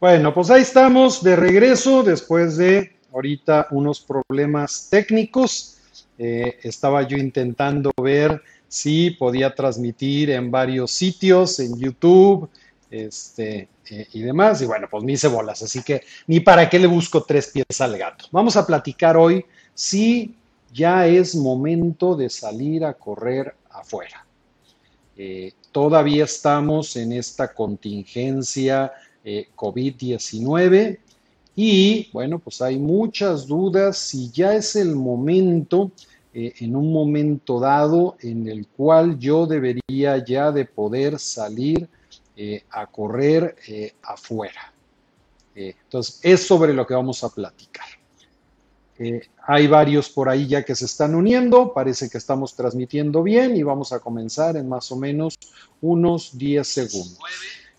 Bueno, pues ahí estamos de regreso después de ahorita unos problemas técnicos. Eh, estaba yo intentando ver si podía transmitir en varios sitios, en YouTube, este, eh, y demás. Y bueno, pues me hice bolas, así que ni para qué le busco tres pies al gato. Vamos a platicar hoy si ya es momento de salir a correr afuera. Eh, todavía estamos en esta contingencia eh, COVID-19 y bueno, pues hay muchas dudas si ya es el momento, eh, en un momento dado, en el cual yo debería ya de poder salir eh, a correr afuera. entonces, es sobre lo que vamos a platicar. hay varios por ahí ya que se están uniendo, parece que estamos transmitiendo bien y vamos a comenzar en más o menos unos 10 segundos.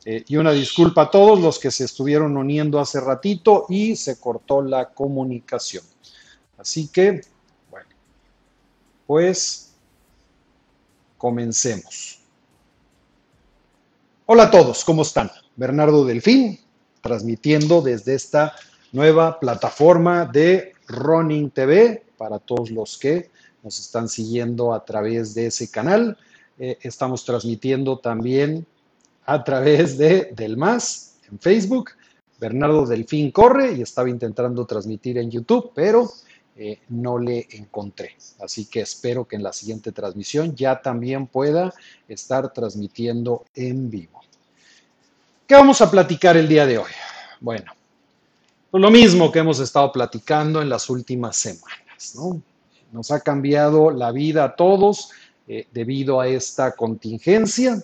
Eh, y una disculpa a todos los que se estuvieron uniendo hace ratito y se cortó la comunicación. Así que, bueno, pues comencemos. Hola a todos, ¿cómo están? Bernardo Delfín, transmitiendo desde esta nueva plataforma de Running TV para todos los que nos están siguiendo a través de ese canal. Eh, estamos transmitiendo también a través de Del Más en Facebook. Bernardo Delfín corre y estaba intentando transmitir en YouTube, pero eh, no le encontré. Así que espero que en la siguiente transmisión ya también pueda estar transmitiendo en vivo. ¿Qué vamos a platicar el día de hoy? Bueno, pues lo mismo que hemos estado platicando en las últimas semanas, ¿no? Nos ha cambiado la vida a todos eh, debido a esta contingencia.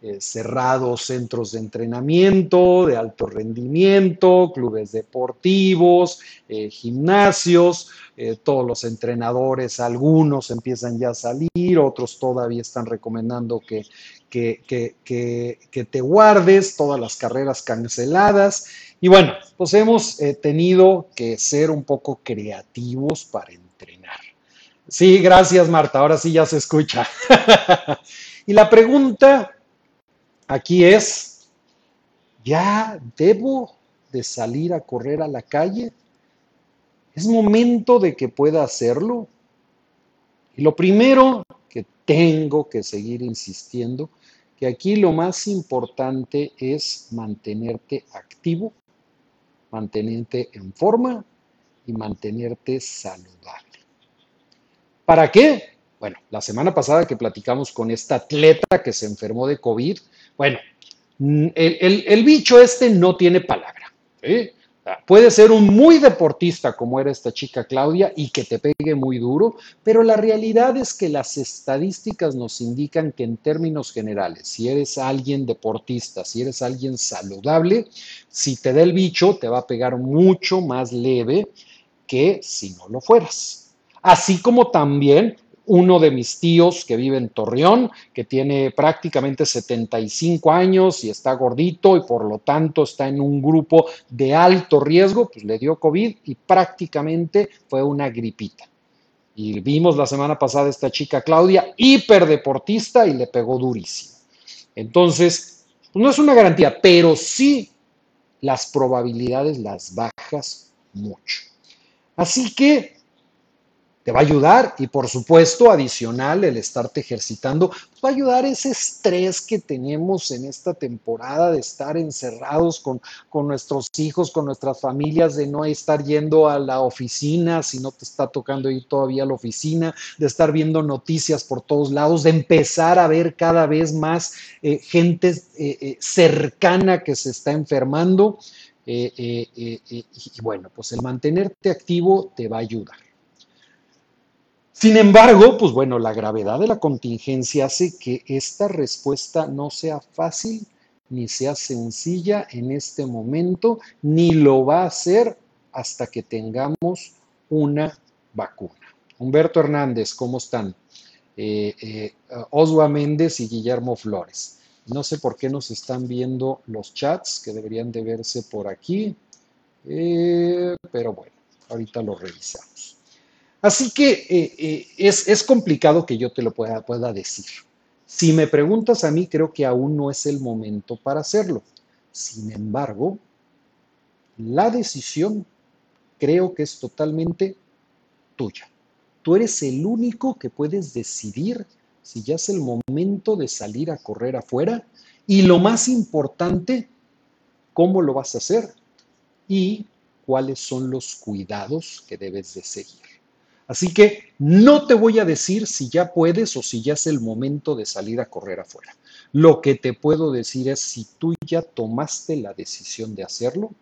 Eh, cerrados centros de entrenamiento, de alto rendimiento, clubes deportivos, eh, gimnasios, eh, todos los entrenadores, algunos empiezan ya a salir, otros todavía están recomendando que, que, que, que te guardes, todas las carreras canceladas. Y bueno, pues hemos tenido que ser un poco creativos para entrenar. Sí, gracias Marta, ahora sí ya se escucha. y la pregunta Aquí es, ¿ya debo de salir a correr a la calle? ¿Es momento de que pueda hacerlo? Y lo primero que tengo que seguir insistiendo, que aquí lo más importante es mantenerte activo, mantenerte en forma y mantenerte saludable. ¿Para qué? Bueno, la semana pasada que platicamos con esta atleta que se enfermó de COVID, bueno, mm, el, bicho este no tiene palabra. Puede ser un muy deportista como era esta chica Claudia y que te pegue muy duro, pero la realidad es que las estadísticas nos indican que en términos generales, si eres alguien deportista, si eres alguien saludable, si te da el bicho, te va a pegar mucho más leve que si no lo fueras. Así como también uno de mis tíos que vive en Torreón, que tiene prácticamente 75 años y está gordito y por lo tanto está en un grupo de alto riesgo, pues le dio COVID y prácticamente fue una gripita. Y vimos la semana pasada esta chica Claudia, hiperdeportista y le pegó durísimo. Entonces, pues no es una garantía, pero sí las probabilidades las bajas mucho. Así que te va a ayudar y por supuesto adicional el estarte ejercitando pues, va a ayudar ese estrés que tenemos en esta temporada de estar encerrados con, con nuestros hijos, con nuestras familias, de no estar yendo a la oficina si no te está tocando ir todavía a la oficina, de estar viendo noticias por todos lados, de empezar a ver cada vez más eh, gente eh, eh, cercana que se está enfermando. y bueno, pues el mantenerte activo te va a ayudar. Sin embargo, pues bueno, la gravedad de la contingencia hace que esta respuesta no sea fácil ni sea sencilla en este momento, ni lo va a ser hasta que tengamos una vacuna. Humberto Hernández, ¿cómo están? Eh, eh, Oswa Méndez y Guillermo Flores. No sé por qué nos están viendo los chats que deberían de verse por aquí, eh, pero bueno, ahorita lo revisamos. Así que eh, eh, es, complicado que yo te lo pueda, pueda decir. Si me preguntas a mí, creo que aún no es el momento para hacerlo. Sin embargo, la decisión creo que es totalmente tuya. Tú eres el único que puedes decidir si ya es el momento de salir a correr afuera y lo más importante, cómo lo vas a hacer y cuáles son los cuidados que debes de seguir. Así que no te voy a decir si ya puedes o si ya es el momento de salir a correr afuera. Lo que te puedo decir es si tú ya tomaste la decisión de hacerlo,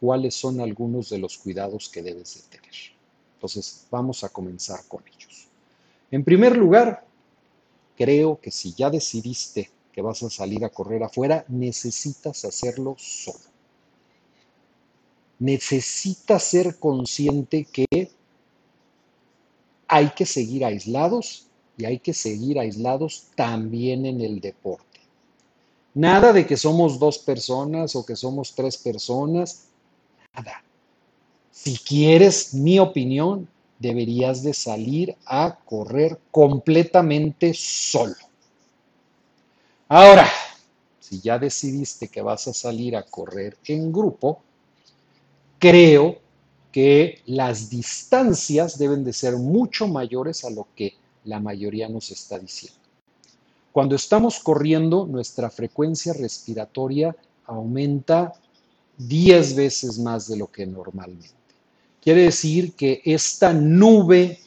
cuáles son algunos de los cuidados que debes de tener. Entonces, vamos a comenzar con ellos. En primer lugar, creo que si ya decidiste que vas a salir a correr afuera, necesitas hacerlo solo. Necesitas ser consciente que hay que seguir aislados y hay que seguir aislados también en el deporte. Nada de que somos dos personas o que somos tres personas, nada. Si quieres mi opinión, deberías de salir a correr completamente solo. Ahora, si ya decidiste que vas a salir a correr en grupo, creo que las distancias deben de ser mucho mayores a lo que la mayoría nos está diciendo. Cuando estamos corriendo, nuestra frecuencia respiratoria aumenta 10 veces más de lo que normalmente. Quiere decir que esta nube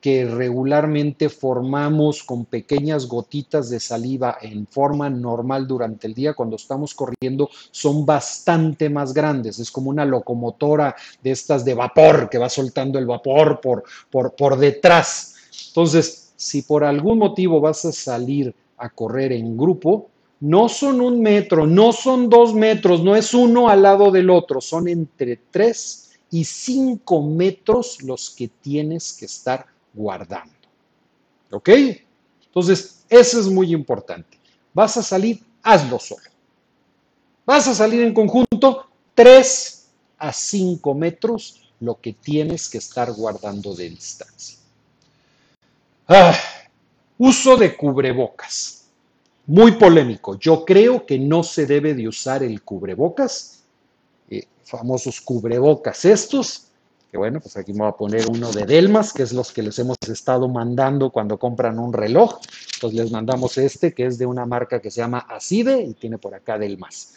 que regularmente formamos con pequeñas gotitas de saliva en forma normal durante el día cuando estamos corriendo son bastante más grandes. Es como una locomotora de estas de vapor que va soltando el vapor por, por, por detrás. Entonces, si por algún motivo vas a salir a correr en grupo, no son un metro, no son dos metros, no es uno al lado del otro, son entre tres y cinco metros los que tienes que estar guardando. ¿Ok? Entonces, eso es muy importante. Vas a salir, hazlo solo. Vas a salir en conjunto tres a cinco metros lo que tienes que estar guardando de distancia. Ah, uso de cubrebocas muy polémico. Yo creo que no se debe de usar el cubrebocas, eh, famosos cubrebocas estos, que bueno, pues aquí me voy a poner uno de Delmas, que es los que les hemos estado mandando cuando compran un reloj. Entonces les mandamos este, que es de una marca que se llama Aside y tiene por acá Delmas.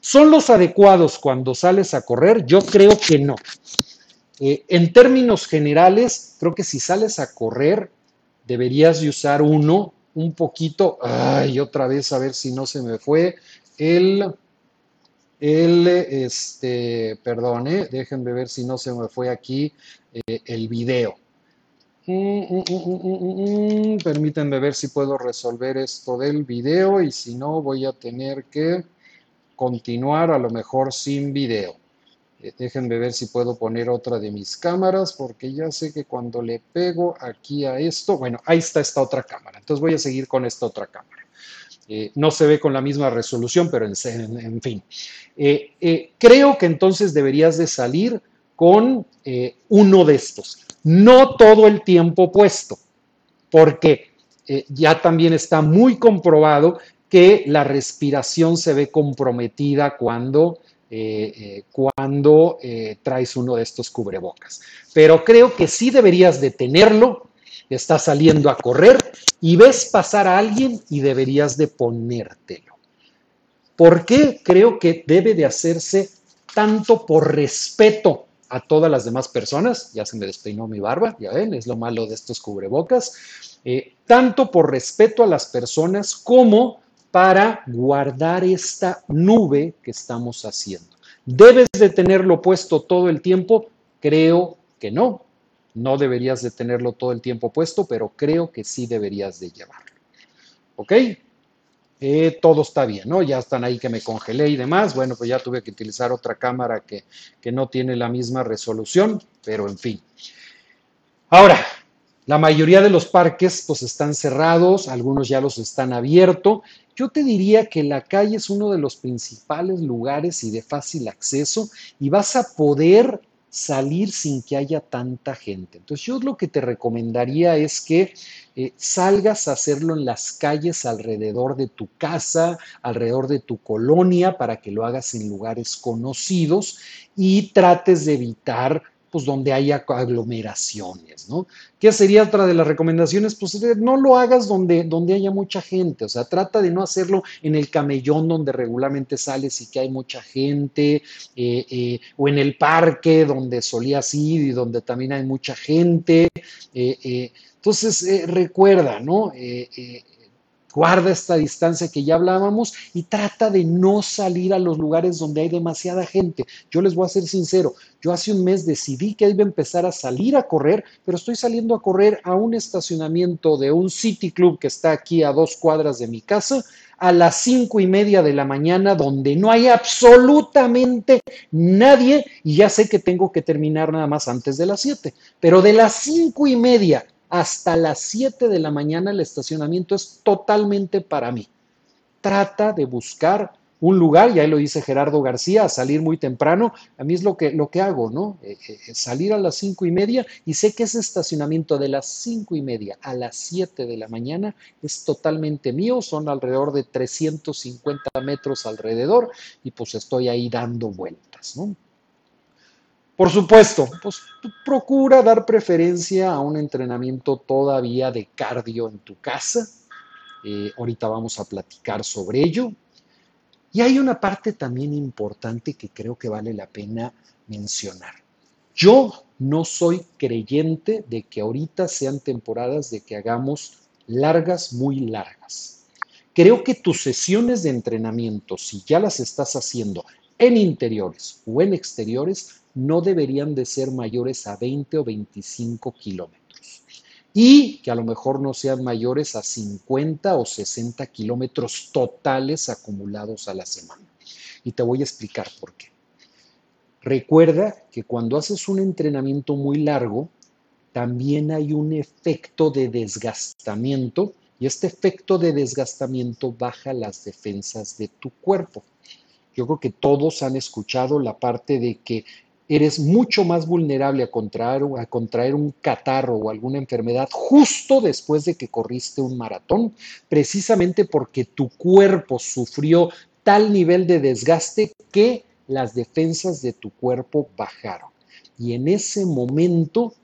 ¿Son los adecuados cuando sales a correr? Yo creo que no. Eh, en términos generales, creo que si sales a correr, deberías de usar uno un poquito, ay, otra vez a ver si no se me fue, el, el, este, perdón, ¿eh? déjenme ver si no se me fue aquí eh, el video. Mm, mm, mm, permítanme ver si puedo resolver esto del video y si no voy a tener que continuar a lo mejor sin video. Eh, déjenme ver si puedo poner otra de mis cámaras, porque ya sé que cuando le pego aquí a esto, bueno, ahí está esta otra cámara. Entonces voy a seguir con esta otra cámara. Eh, no se ve con la misma resolución, pero en, fin. Eh, creo que entonces deberías de salir con uno de estos. No todo el tiempo puesto, porque ya también está muy comprobado que la respiración se ve comprometida cuando eh, eh, cuando eh, traes uno de estos cubrebocas. Pero creo que sí deberías de tenerlo, estás saliendo a correr y ves pasar a alguien y deberías de ponértelo. ¿Por qué? Creo que debe de hacerse tanto por respeto a todas las demás personas, ya se me despeinó mi barba, ya ven, es lo malo de estos cubrebocas, tanto por respeto a las personas como para guardar esta nube que estamos haciendo. ¿Debes de tenerlo puesto todo el tiempo? Creo que no. No deberías de tenerlo todo el tiempo puesto, pero creo que sí deberías de llevarlo. ¿Ok? Eh, todo está bien, ¿no? Ya están ahí que me congelé y demás. Bueno, pues ya tuve que utilizar otra cámara que, que no tiene la misma resolución, pero en fin. Ahora, la mayoría de los parques pues están cerrados, algunos ya los están abiertos. Yo te diría que la calle es uno de los principales lugares y de fácil acceso y vas a poder salir sin que haya tanta gente. Entonces yo lo que te recomendaría es que eh, salgas a hacerlo en las calles alrededor de tu casa, alrededor de tu colonia, para que lo hagas en lugares conocidos y trates de evitar pues donde haya aglomeraciones, ¿no? ¿Qué sería otra de las recomendaciones? Pues eh, no lo hagas donde, donde haya mucha gente, o sea, trata de no hacerlo en el camellón donde regularmente sales y que hay mucha gente, eh, eh, o en el parque donde solías ir y donde también hay mucha gente. entonces, recuerda, ¿no? Guarda esta distancia que ya hablábamos y trata de no salir a los lugares donde hay demasiada gente. Yo les voy a ser sincero, yo hace un mes decidí que iba a empezar a salir a correr, pero estoy saliendo a correr a un estacionamiento de un City Club que está aquí a dos cuadras de mi casa a las cinco y media de la mañana donde no hay absolutamente nadie y ya sé que tengo que terminar nada más antes de las siete, pero de las cinco y media hasta las 7 de la mañana el estacionamiento es totalmente para mí. Trata de buscar un lugar, y ahí lo dice Gerardo García, salir muy temprano, a mí es lo que, lo que hago, ¿no? Eh, eh, eh, salir a las cinco y media y sé que ese estacionamiento de las cinco y media a las 7 de la mañana es totalmente mío, son alrededor de 350 metros alrededor y pues estoy ahí dando vueltas, ¿no? Por supuesto, pues procura dar preferencia a un entrenamiento todavía de cardio en tu casa. Eh, ahorita vamos a platicar sobre ello. Y hay una parte también importante que creo que vale la pena mencionar. Yo no soy creyente de que ahorita sean temporadas de que hagamos largas, muy largas. Creo que tus sesiones de entrenamiento, si ya las estás haciendo en interiores o en exteriores, no deberían de ser mayores a 20 o 25 kilómetros y que a lo mejor no sean mayores a 50 o 60 kilómetros totales acumulados a la semana. Y te voy a explicar por qué. Recuerda que cuando haces un entrenamiento muy largo, también hay un efecto de desgastamiento y este efecto de desgastamiento baja las defensas de tu cuerpo. Yo creo que todos han escuchado la parte de que eres mucho más vulnerable a contraer, a contraer un catarro o alguna enfermedad justo después de que corriste un maratón, precisamente porque tu cuerpo sufrió tal nivel de desgaste que las defensas de tu cuerpo bajaron. Y en ese momento,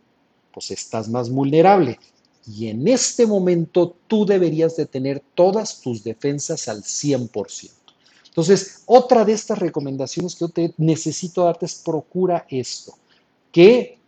pues estás más vulnerable. Y en este momento tú deberías de tener todas tus defensas al 100%. Entonces, otra de estas recomendaciones que yo te necesito darte es procura esto, que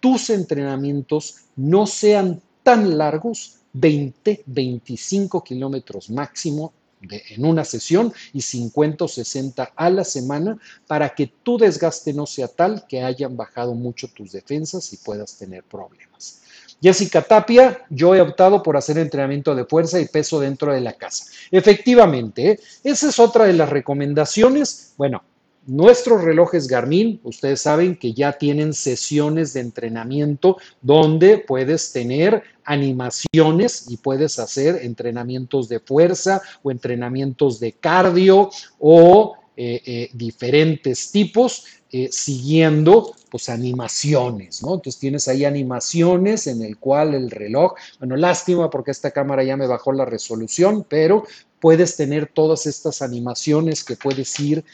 tus entrenamientos no sean tan largos, 20, 25 kilómetros máximo en una sesión y 50 o 60 a la semana para que tu desgaste no sea tal que hayan bajado mucho tus defensas y puedas tener problemas. Jessica Tapia, yo he optado por hacer entrenamiento de fuerza y peso dentro de la casa. Efectivamente, esa es otra de las recomendaciones. Bueno, Nuestros relojes Garmin, ustedes saben que ya tienen sesiones de entrenamiento donde puedes tener animaciones y puedes hacer entrenamientos de fuerza o entrenamientos de cardio o eh, eh, diferentes tipos eh, siguiendo pues animaciones, ¿no? Entonces tienes ahí animaciones en el cual el reloj, bueno, lástima porque esta cámara ya me bajó la resolución, pero puedes tener todas estas animaciones que puedes ir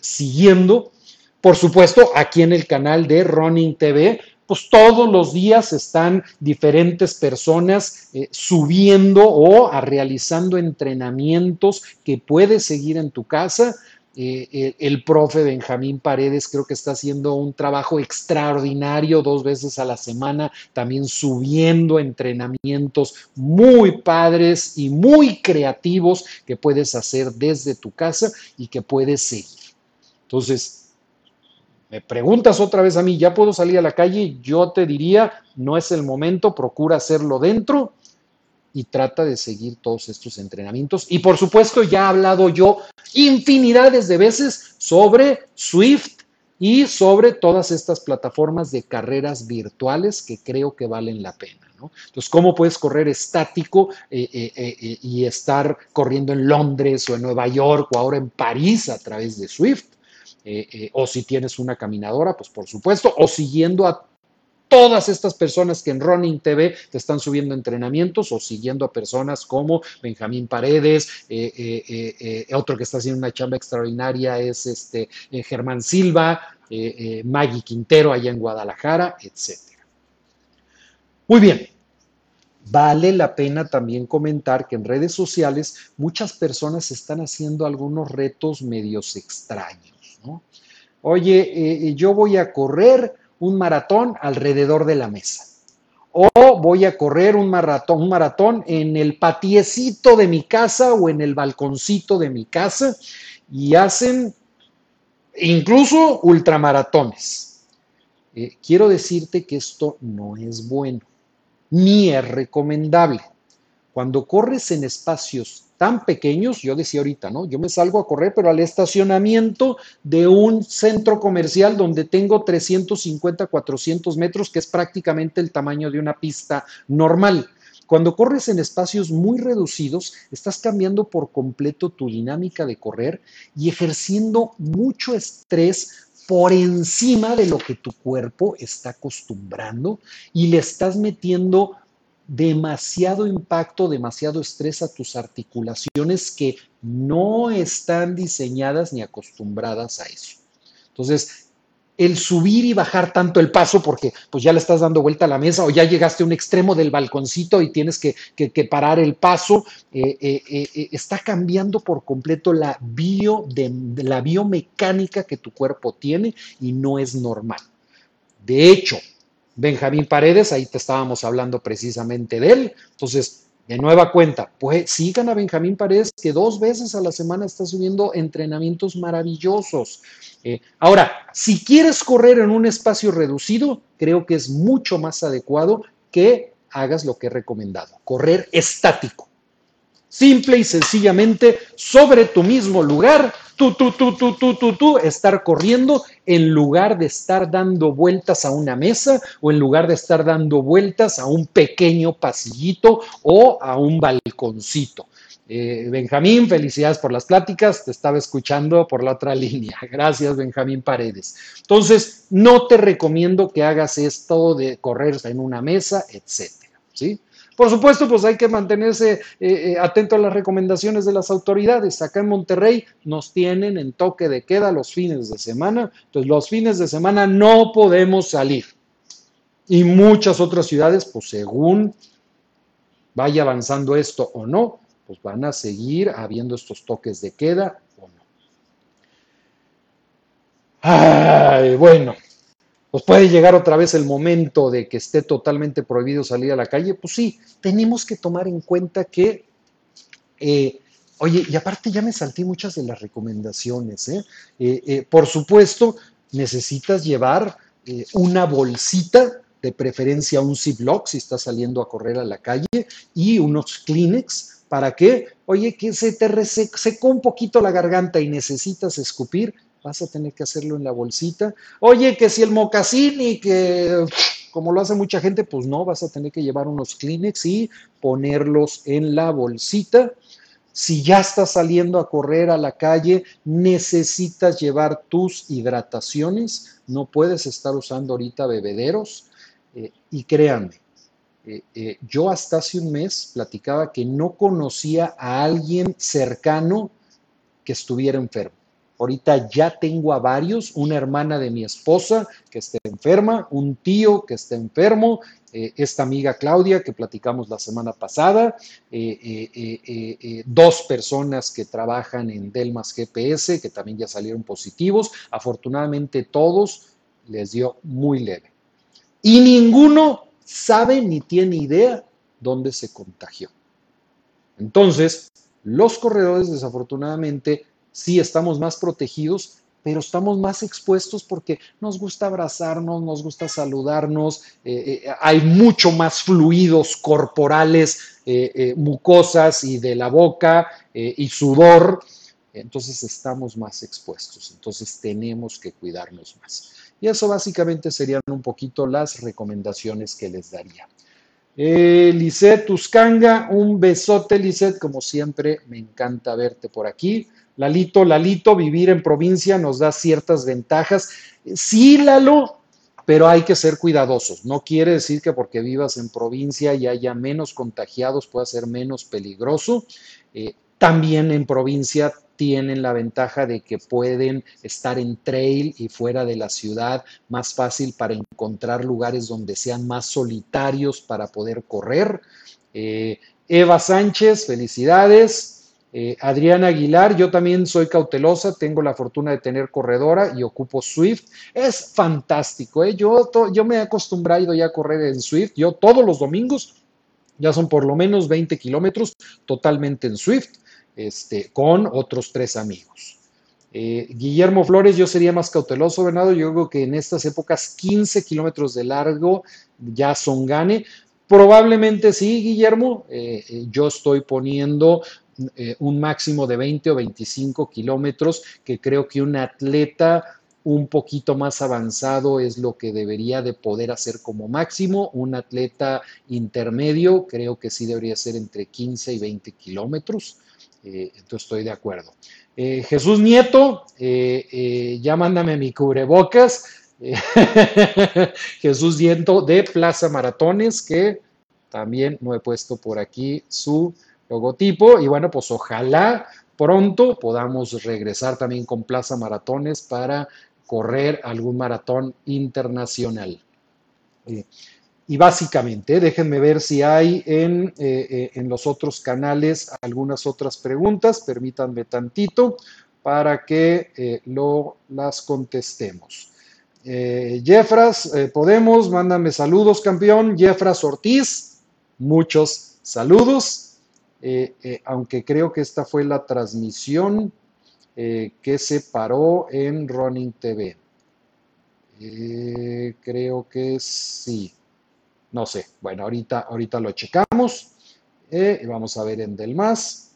siguiendo. Por supuesto, aquí en el canal de Running TV, pues todos los días están diferentes personas subiendo o realizando entrenamientos que puedes seguir en tu casa. Eh, el profe Benjamín Paredes creo que está haciendo un trabajo extraordinario dos veces a la semana, también subiendo entrenamientos muy padres y muy creativos que puedes hacer desde tu casa y que puedes seguir. Entonces, me preguntas otra vez a mí, ¿ya puedo salir a la calle? Yo te diría, no es el momento, procura hacerlo dentro y trata de seguir todos estos entrenamientos. Y por supuesto, ya he hablado yo infinidades de veces sobre Swift y sobre todas estas plataformas de carreras virtuales que creo que valen la pena. Entonces, ¿cómo puedes correr estático eh, eh, eh, y estar corriendo en Londres o en Nueva York o ahora en París a través de Swift? o si tienes una caminadora, pues por supuesto, o siguiendo a todas estas personas que en Running TV te están subiendo entrenamientos o siguiendo a personas como Benjamín Paredes, eh, eh, eh, otro que está haciendo una chamba extraordinaria es este, Germán Silva, Maggie Quintero allá en Guadalajara, etc. Muy bien. Vale la pena también comentar que en redes sociales muchas personas están haciendo algunos retos medios extraños. ¿no? Oye, yo voy a correr un maratón alrededor de la mesa. O voy a correr un maratón, un maratón en el patiecito de mi casa o en el balconcito de mi casa y hacen incluso ultramaratones. Eh, quiero decirte que esto no es bueno, ni es recomendable. Cuando corres en espacios tan pequeños, yo decía ahorita, ¿no? Yo me salgo a correr, pero al estacionamiento de un centro comercial donde tengo 350, 400 metros, que es prácticamente el tamaño de una pista normal. Cuando corres en espacios muy reducidos, estás cambiando por completo tu dinámica de correr y ejerciendo mucho estrés por encima de lo que tu cuerpo está acostumbrando y le estás metiendo demasiado impacto, demasiado estrés a tus articulaciones que no están diseñadas ni acostumbradas a eso. Entonces, el subir y bajar tanto el paso porque pues ya le estás dando vuelta a la mesa o ya llegaste a un extremo del balconcito y tienes que, parar el paso, eh, eh, eh, está cambiando por completo la, bio de, la biomecánica que tu cuerpo tiene y no es normal. De hecho, Benjamín Paredes, ahí te estábamos hablando precisamente de él. Entonces, de nueva cuenta, pues sigan a Benjamín Paredes, que dos veces a la semana está subiendo entrenamientos maravillosos. Eh, ahora, si quieres correr en un espacio reducido, creo que es mucho más adecuado que hagas lo que he recomendado, correr estático. Simple y sencillamente sobre tu mismo lugar, tú, tú, tú, tú, tú, tú, tú, estar corriendo en lugar de estar dando vueltas a una mesa o en lugar de estar dando vueltas a un pequeño pasillito o a un balconcito. Eh, Benjamín, felicidades por las pláticas, te estaba escuchando por la otra línea. Gracias, Benjamín Paredes. Entonces, no te recomiendo que hagas esto de correr en una mesa, etcétera, ¿sí? Por supuesto, pues hay que mantenerse eh, eh, atento a las recomendaciones de las autoridades. Acá en Monterrey nos tienen en toque de queda los fines de semana. Entonces, los fines de semana no podemos salir. Y muchas otras ciudades, pues según vaya avanzando esto o no, pues van a seguir habiendo estos toques de queda o no. Ay, bueno, pues puede llegar otra vez el momento de que esté totalmente prohibido salir a la calle. Pues sí, tenemos que tomar en cuenta que, eh, oye, y aparte ya me salté muchas de las recomendaciones. ¿eh? Eh, por supuesto, necesitas llevar una bolsita, de preferencia un Ziploc si estás saliendo a correr a la calle, y unos Kleenex. ¿Para qué? Oye, que se te secó un poquito la garganta y necesitas escupir, vas a tener que hacerlo en la bolsita. Oye, que si el mocasín y que como lo hace mucha gente, pues no, vas a tener que llevar unos Kleenex y ponerlos en la bolsita. Si ya estás saliendo a correr a la calle, necesitas llevar tus hidrataciones. No puedes estar usando ahorita bebederos. Eh, y créanme, eh, eh, yo hasta hace un mes platicaba que no conocía a alguien cercano que estuviera enfermo. Ahorita ya tengo a varios, una hermana de mi esposa que está enferma, un tío que está enfermo, eh, esta amiga Claudia que platicamos la semana pasada, eh, eh, dos personas que trabajan en Delmas GPS que también ya salieron positivos. Afortunadamente todos les dio muy leve. Y ninguno sabe ni tiene idea dónde se contagió. Entonces, los corredores desafortunadamente sí estamos más protegidos, pero estamos más expuestos porque nos gusta abrazarnos, nos gusta saludarnos, eh, eh, hay mucho más fluidos corporales, eh, mucosas y de la boca y sudor, entonces estamos más expuestos, entonces tenemos que cuidarnos más. Y eso básicamente serían un poquito las recomendaciones que les daría. Eh, Lisette Uscanga, un besote, Lisette, como siempre, me encanta verte por aquí. Lalito, Lalito, vivir en provincia nos da ciertas ventajas. Sí, Lalo, pero hay que ser cuidadosos. No quiere decir que porque vivas en provincia y haya menos contagiados pueda ser menos peligroso. Eh, también en provincia tienen la ventaja de que pueden estar en trail y fuera de la ciudad, más fácil para encontrar lugares donde sean más solitarios para poder correr. Eh, Eva Sánchez, felicidades. Eh, Adriana Aguilar, yo también soy cautelosa, tengo la fortuna de tener corredora y ocupo Swift. Es fantástico, ¿eh? yo, yo me he acostumbrado ya a correr en Swift, yo todos los domingos, ya son por lo menos 20 kilómetros totalmente en Swift, este, con otros tres amigos. Eh, Guillermo Flores, yo sería más cauteloso, Bernardo. Yo creo que en estas épocas 15 kilómetros de largo ya son gane. Probablemente sí, Guillermo. Eh, yo estoy poniendo eh, un máximo de 20 o 25 kilómetros, que creo que un atleta un poquito más avanzado es lo que debería de poder hacer como máximo. Un atleta intermedio creo que sí debería ser entre 15 y 20 kilómetros. Eh, entonces estoy de acuerdo. Eh, Jesús Nieto, ya mándame mi cubrebocas. Jesús Nieto de Plaza Maratones, que también no he puesto por aquí su logotipo y bueno, pues ojalá pronto podamos regresar también con Plaza Maratones para correr algún maratón internacional. Eh, y básicamente, déjenme ver si hay en, eh, eh, en, los otros canales algunas otras preguntas, permítanme tantito para que lo, las contestemos. Jeffras, Podemos, mándame saludos, campeón. Jeffras Ortiz, muchos saludos. Eh, eh, aunque creo que esta fue la transmisión eh, que se paró en Running TV. creo que sí. No sé. Bueno, ahorita, ahorita lo checamos. vamos a ver en Del Más.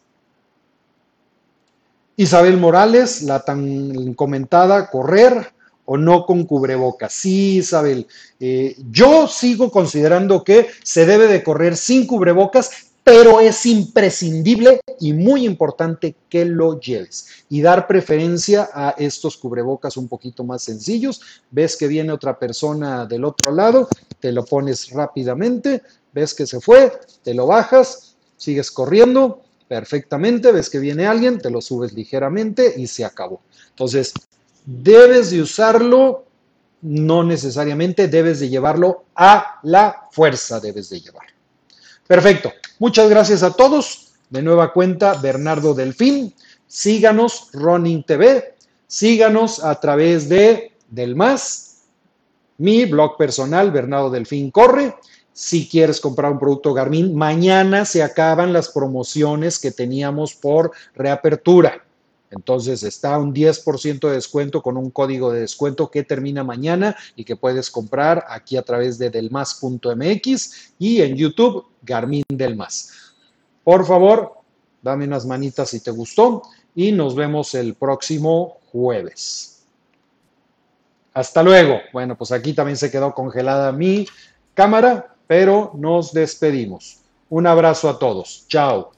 Isabel Morales, la tan comentada, correr o no con cubrebocas. Sí, Isabel, yo sigo considerando que se debe de correr sin cubrebocas, pero es imprescindible y muy importante que lo lleves y dar preferencia a estos cubrebocas un poquito más sencillos. Ves que viene otra persona del otro lado, te lo pones rápidamente, ves que se fue, te lo bajas, sigues corriendo perfectamente, ves que viene alguien, te lo subes ligeramente y se acabó. Entonces, debes de usarlo, no necesariamente debes de llevarlo a la fuerza, debes de llevarlo. Perfecto. Muchas gracias a todos. De nueva cuenta, Bernardo Delfín. Síganos, Running TV. Síganos a través de Del Más, mi blog personal, Bernardo Delfín Corre. Si quieres comprar un producto Garmin, mañana se acaban las promociones que teníamos por reapertura. Entonces está un 10% de descuento con un código de descuento que termina mañana y que puedes comprar aquí a través de delmas.mx y en YouTube Garmin Delmas. Por favor, dame unas manitas si te gustó y nos vemos el próximo jueves. Hasta luego. Bueno, pues aquí también se quedó congelada mi cámara, pero nos despedimos. Un abrazo a todos. Chao.